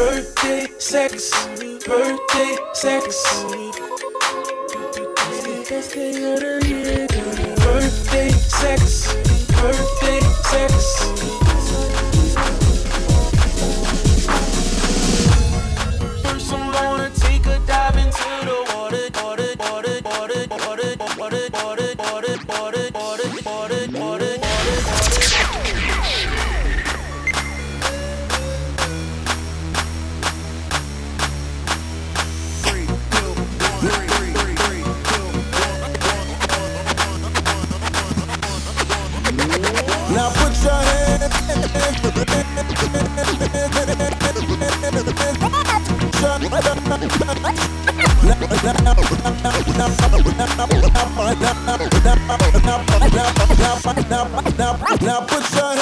birthday sex, birthday sex. Birthday sex, birthday sex. Now put your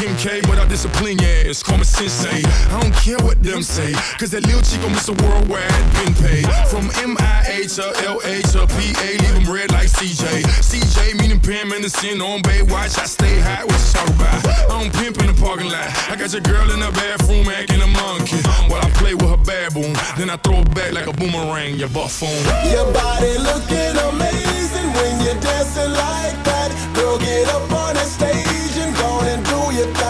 Kim K, but I discipline your ass. Call me sensei. I don't care what them say, cause that little chick on Mr. Worldwide been paid. From MIA to LA to PA, leave them red like CJ. CJ meaning Pam sin on Baywatch. I stay high, what you talk about? I don't pimp in the parking lot. I got your girl in the bathroom acting a monkey. While I play with her baboon, then I throw it back like a boomerang, your buffoon. Your body looking amazing when you're dancing like that. Girl, get up on the stage your time.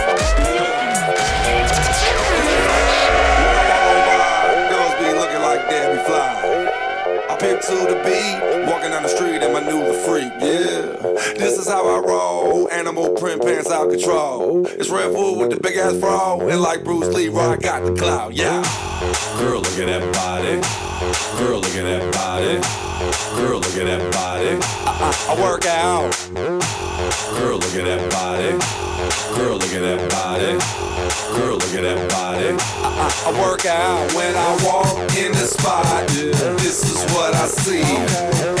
out control. It's Red Bull with the big ass fro, and like Bruce Lee, I got the clout. Yeah. Girl, look at that body. Girl, look at that body. Girl, look at that body. I, I, I work out. Girl, look at that body. Girl, look at that body. Girl, look at that body. I, I, I work out when I walk in the spot. This is what I see.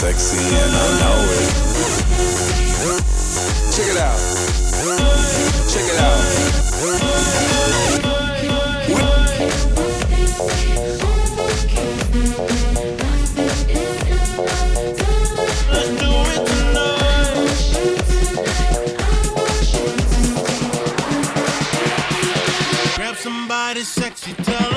Sexy and I know it. Check it out. Check it out. Let's do it tonight. Grab somebody sexy, tell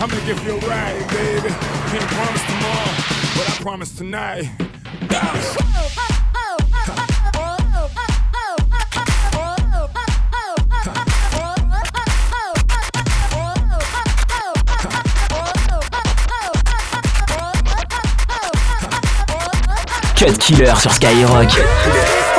I'm gonna give you a ride, baby. Can't promise tomorrow, but I promise tonight. Cut Killer sur Skyrock.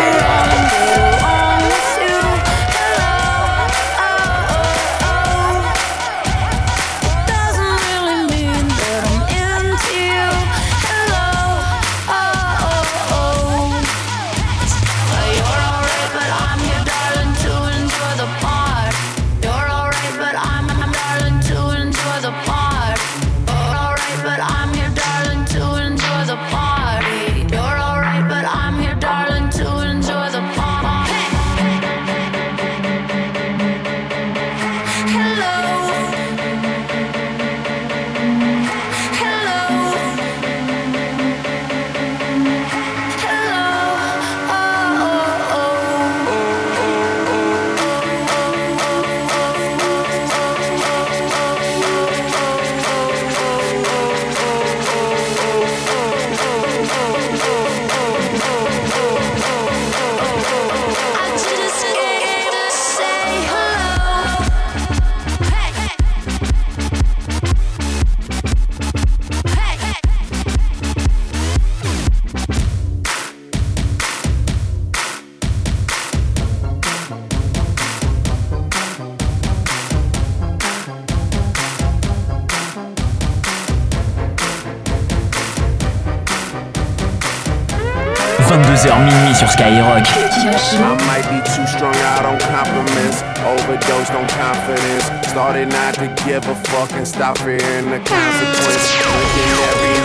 22h minuit sur Skyrock. I might be too strung out on compliments, overdosed on confidence. Started not to give a fuck and stop fearing the consequence. Drinking every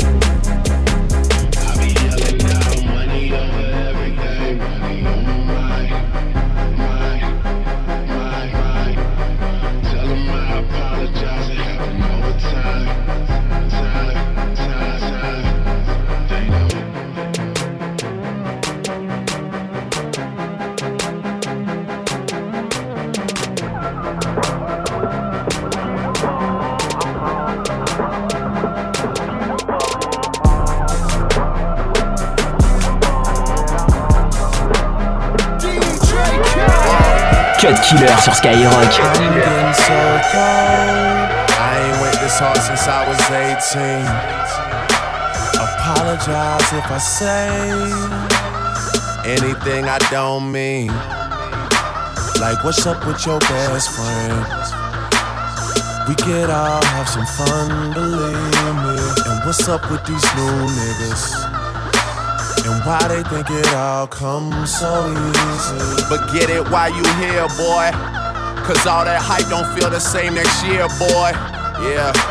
Cut Killer sur Skyrock. I'm getting so cold. I ain't went this hard since I was 18. Apologize if I say anything I don't mean. Like, what's up with your best friend? We could all have some fun, believe me. And what's up with these new niggas? And why they think it all comes so easy. But get it while you here, boy. Cause all that hype don't feel the same next year, boy. Yeah.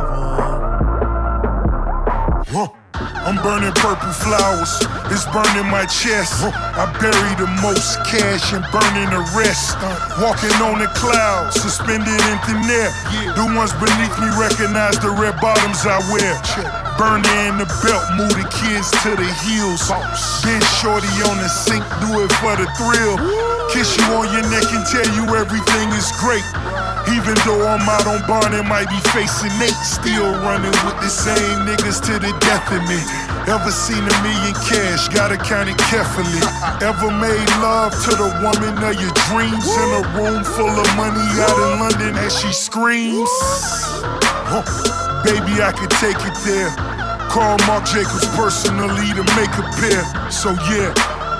I'm burning purple flowers, it's burning my chest. I bury the most cash and burning the rest. Walking on the clouds, suspended in thin air. The ones beneath me recognize the red bottoms I wear. Burner in the belt, move the kids to the heels. Been shorty on the sink, do it for the thrill. Kiss you on your neck and tell you everything is great. Even though I'm out on bond and might be facing Nate, still running with the same niggas to the death of me. Ever seen a million cash? Gotta count it carefully. Ever made love to the woman of your dreams in a room full of money out in London as she screams? Huh. Baby, I could take it there. Call Marc Jacobs personally to make a pair. So yeah.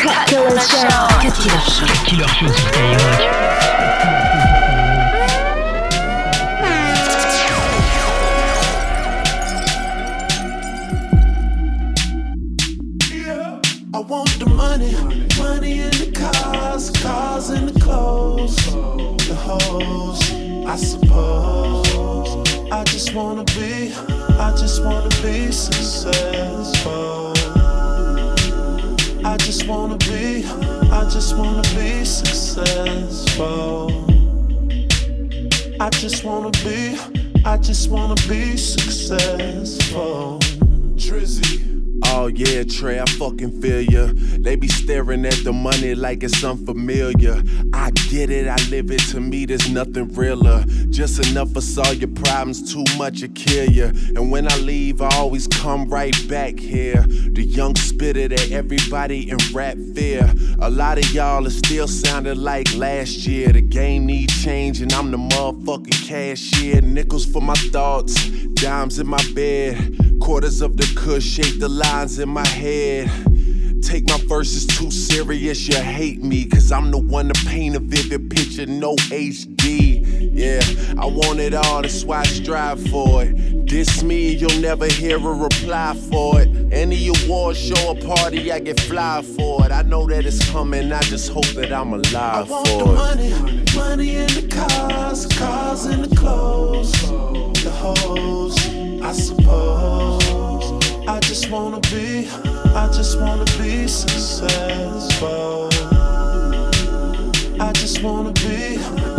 Cut Killer Show. Cut Killer Show. Cut Killer Show sur Skyrock. I want the money, money in the cars, cars in the clothes, the hoes, I suppose. I just wanna be, I just wanna be successful. I just wanna be, I just wanna be successful. I just wanna be, I just wanna be successful. Drizzy. Oh yeah, Trey, I fucking feel ya. They be staring at the money like it's unfamiliar. I get it, I live it. To me, there's nothing realer. Just enough for solve your problems, too much to kill ya. And when I leave, I always come right back here. The young spitter that everybody in rap fear. A lot of y'all are still sounding like last year. The game need changing. I'm the motherfucking cashier. Nickels for my thoughts, dimes in my bed. Quarters of the kush shape the lines in my head. Take my verses too serious, you hate me. Cause I'm the one to paint a vivid picture, no HD. Yeah, I want it all, that's why I strive for it. Diss me, you'll never hear a reply for it. Any award show or party, I get fly for it. I know that it's coming, I just hope that I'm alive I want for the it. money, money in the cars, cars in the clothes, the hoes, just wanna be, I just wanna be successful. I just wanna be,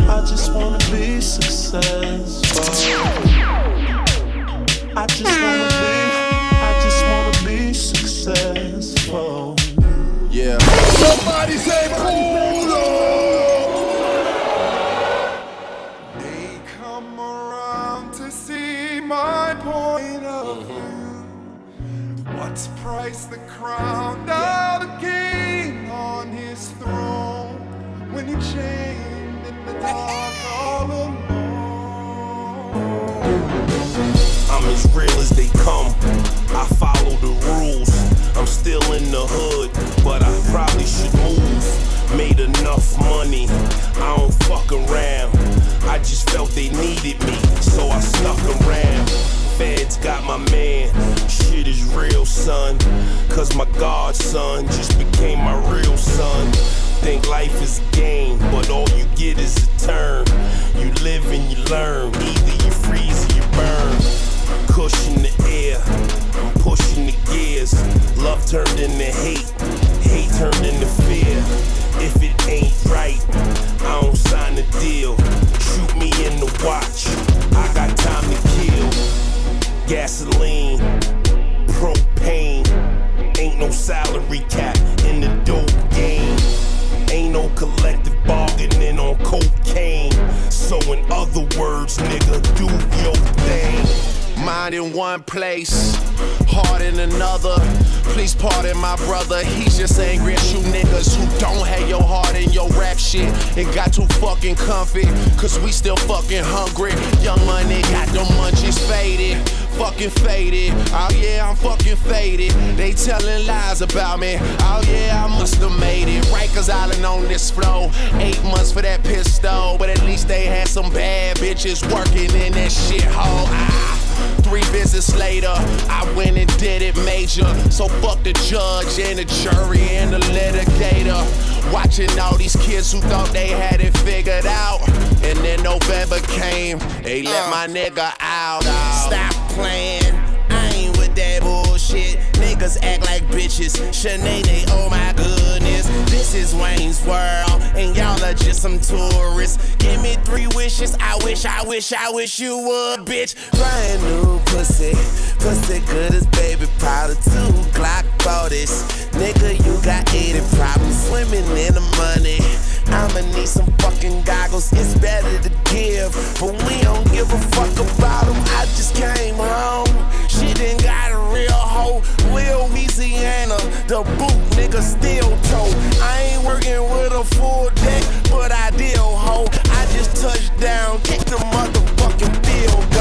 I just wanna be successful. I just wanna be, I just wanna be successful. Yeah. Somebody say They Price the crown? Now the king on his throne. When he chained in the dark all alone. I'm as real as they come. I follow the rules. I'm still in the hood, but I probably should move. Made enough money, I don't fuck around. I just felt they needed me, so I stuck around. Feds got my man, real, son. Cause my godson just became my real son. Think life is a game, but all you get is a turn. You live and you learn, either you freeze or you burn. Cushion the air, I'm pushing the gears. Love turned into hate, hate turned into fear. If it ain't right, I don't sign the deal. Shoot me in the watch, I got time to kill. Gasoline, propane, ain't no salary cap in the dope game. Ain't no collective bargaining on cocaine. So in other words, nigga, do your thing. Mind in one place, heart in another. Please pardon my brother, he's just angry at you niggas who don't have your heart in your rap shit and got too fucking comfy. Cause we still fucking hungry. Young money got them munchies faded. fucking faded. Oh yeah, I'm fucking faded. They telling lies about me. Oh yeah, I must have made it. Rikers Island on this flow. Eight months for that pistol. But at least they had some bad bitches working in that shithole. Ah. Three visits later, I went and did it major. So fuck the judge and the jury and the litigator. Watching all these kids who thought they had it figured out. And then November came, they let uh. my nigga out. Stop playing, I ain't with that bullshit. Niggas act like bitches. Sinead, oh my goodness. This is Wayne's World, and y'all are just some tourists. Give me three wishes. I wish, I wish, I wish you would, bitch. Brand new pussy. Pussy good as baby powder. Two Glock 40s. Nigga, you got 80 problems swimming in the money. I'ma need some fucking goggles. It's better to give, but we don't give a fuck about them. I just came home. She didn't got a real hoe. Louisiana, the boot nigga still toe. I ain't working with a full deck, but I deal hoe. I just touched down, kick the motherfucking field goal.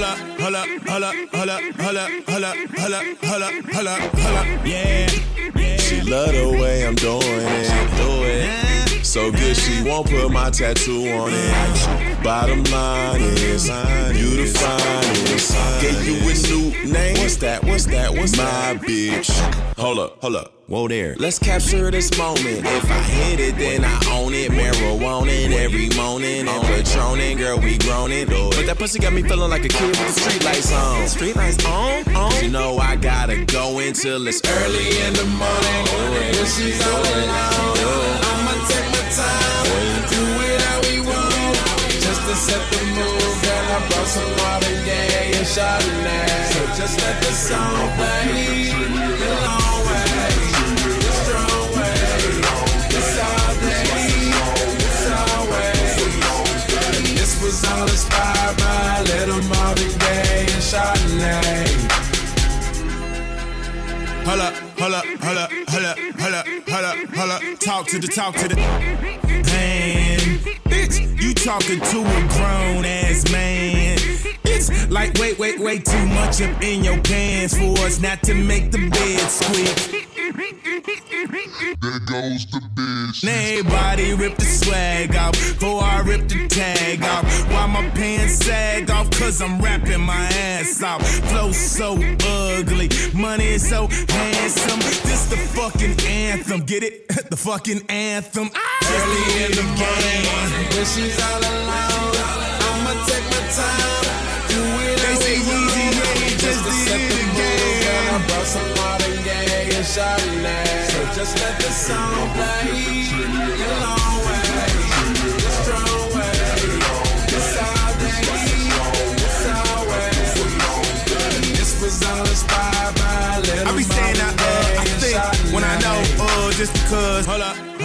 Up, hold up, hold up, hold up, hold up, hold up, yeah. She love the way I'm doing it. Do it. So good she won't put my tattoo on it. Bottom line is, you the finest. Gave you a new name. What's that? What's that? What's my bitch? Hold up, hold up. Whoa there. Let's capture this moment. If I hit it, then I own it. Marijuana every morning On and patroning, girl, we grown it. But that pussy got me feeling like a kid with the street lights on. Street lights on, on. You know I gotta go until it's early in the morning. When she's all alone, set the mood, girl, I brought some day and Chardonnay. So just let the song play. The long way, the strong way. It's all day, it's all way. This was all inspired by little Marvin Gaye and Chardonnay. Hold up, hold up, hold up, hold up, hold up, hold up, hold up. Talk to the, talk to the. Bitch, you talking to a grown ass man. It's like, wait, wait, wait, too much up in your pants for us not to make the bed squeak. There goes the bitch. Now everybody rip the swag off before I rip the tag off. Why my pants sag off? Cause I'm rapping my ass off. Flow so ugly, money is so handsome. This the fucking anthem. Get it? the fucking anthem. Early in the morning, when she's all alone, I'ma take my time. Do it They say we want. Yeah, you just to set did the it again. I brought some Marvin Gaye and Chardonnay. Just let the song play. The long way, the strong way. It's all day, it's all way. This was all inspired by little I be saying I, uh, I think when I know, uh, just because. Hold up,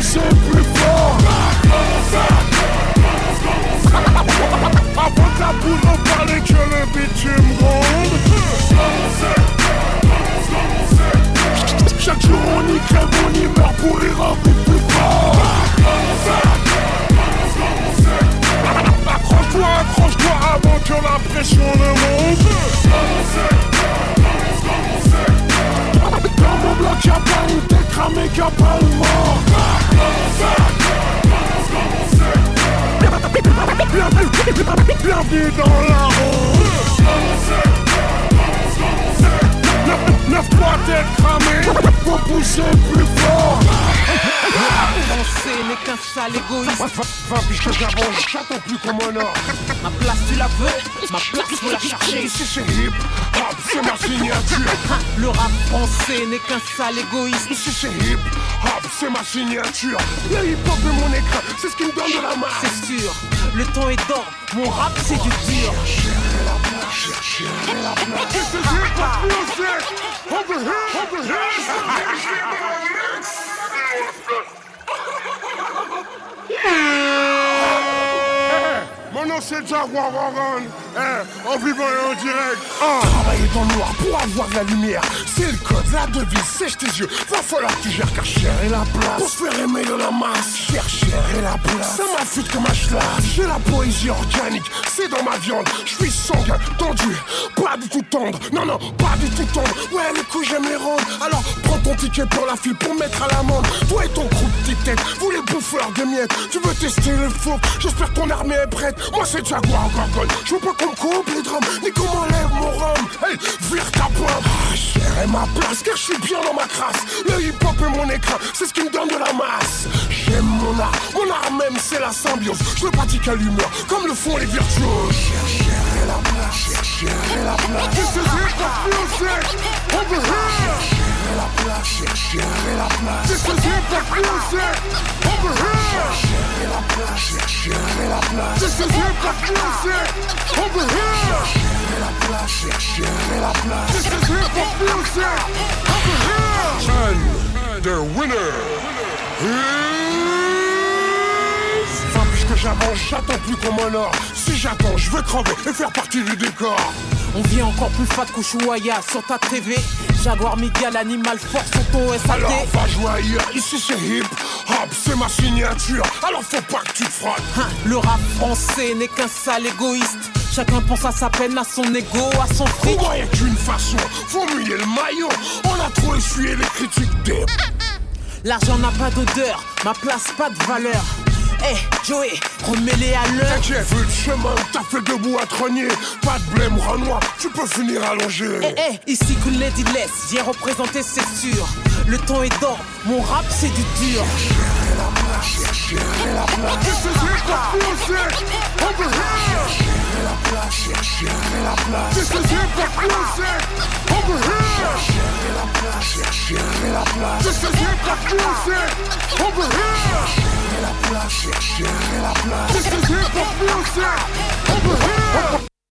pousser plus fort. Avant la poudre parle que le bitume. Chaque jour on y crève, on y meurt pour un peu plus fort. Accroche-toi, accroche-toi avant que la pression ne monte. Dans mon bloc y'a pas une tête cramée qui a pas le mort. Bienvenue dans la roue Lève-toi tête cramée Faut pousser plus fort Penser n'est qu'un sale égoïste. Va puisque j'avance, j'attends plus qu'on m'honore. Ma place tu la veux, ma place faut la chercher. Ici c'est hip hop, c'est ma signature. Le rap français n'est qu'un sale égoïste. Ici c'est hip hop, c'est ma signature. Le hip hop est mon écran, c'est ce qui me donne de la masse. C'est sûr, le temps est d'or, mon rap c'est du dur. Chercher la place. This is hip hop music. Over here, over here. Man, no shit, Jack, walk, walk. Eh, en vivant et en direct. Ah. Travailler dans le noir pour avoir de la lumière, c'est le code, la devise, sèche tes yeux. Va falloir que tu gères car cher et la place. Pour se faire aimer de la masse, cher, cher et la place. Ça m'affûte comme un schlass. J'ai la poésie organique, c'est dans ma viande. Je suis sanguin, tendu, pas du tout tendre. Non, non, pas du tout tendre. Ouais, les coups j'aime les rendre. Alors prends ton ticket pour la file pour mettre à l'amende. Toi et ton groupe tête, vous les bouffeurs de miettes. Tu veux tester le faux, j'espère que ton armée est prête. Moi c'est Jaguar Gorgone, je veux pas me coupe les drums, ni qu'on m'enlève mon rhum. Hey, vire ta pointe. Ah, Gérer ma place, car je suis bien dans ma crasse. Le hip hop est mon écran, c'est ce qui me donne de la masse. J'aime mon art, mon art même c'est la symbiose. Je le pratique à l'humeur, comme le font les virtuoses. Chercher la place, chercher la place. This is hip hop music, over here. Place, chercher la place. This is hip hop music, over here. Chercher la place, chercher la place. This is hip hop music, over here. Chercher la place, chercher la place. This is hip hop music, over here. And the winner is... Enfin, puisque j'avance, j'attends plus qu'on m'honore. Si j'attends, je veux crever et faire partie du décor. On vit encore plus fat qu'Ushuaïa sur ta TV. Jaguar Miguel, animal fort sur ton SAT. Alors va jouer ailleurs, ici c'est hip hop, c'est ma signature. Alors faut pas que tu te frottes. Hein, le rap français n'est qu'un sale égoïste. Chacun pense à sa peine, à son ego, à son fric. Moi y'a qu'une façon, faut mouiller le maillot? On a trop essuyé les critiques des. L'argent n'a pas d'odeur, ma place pas de valeur. Eh, Joey, remets-les à l'heure. T'inquiète, vu le chemin, t'as fait debout à trogner. Pas de blême, Renoir, tu peux finir allongé. Eh, eh, ici que Lady Less, viens représenter, c'est sûr. Le temps est d'or, mon rap c'est du dur. Chercher la place, chercher la place. This is hip hop music, over here. La place, chercher la place. This is hip hop music, over here. Chercher la place, chercher la place. This is hip hop music, over here. Chercher la place, chercher la place. This is hip hop music,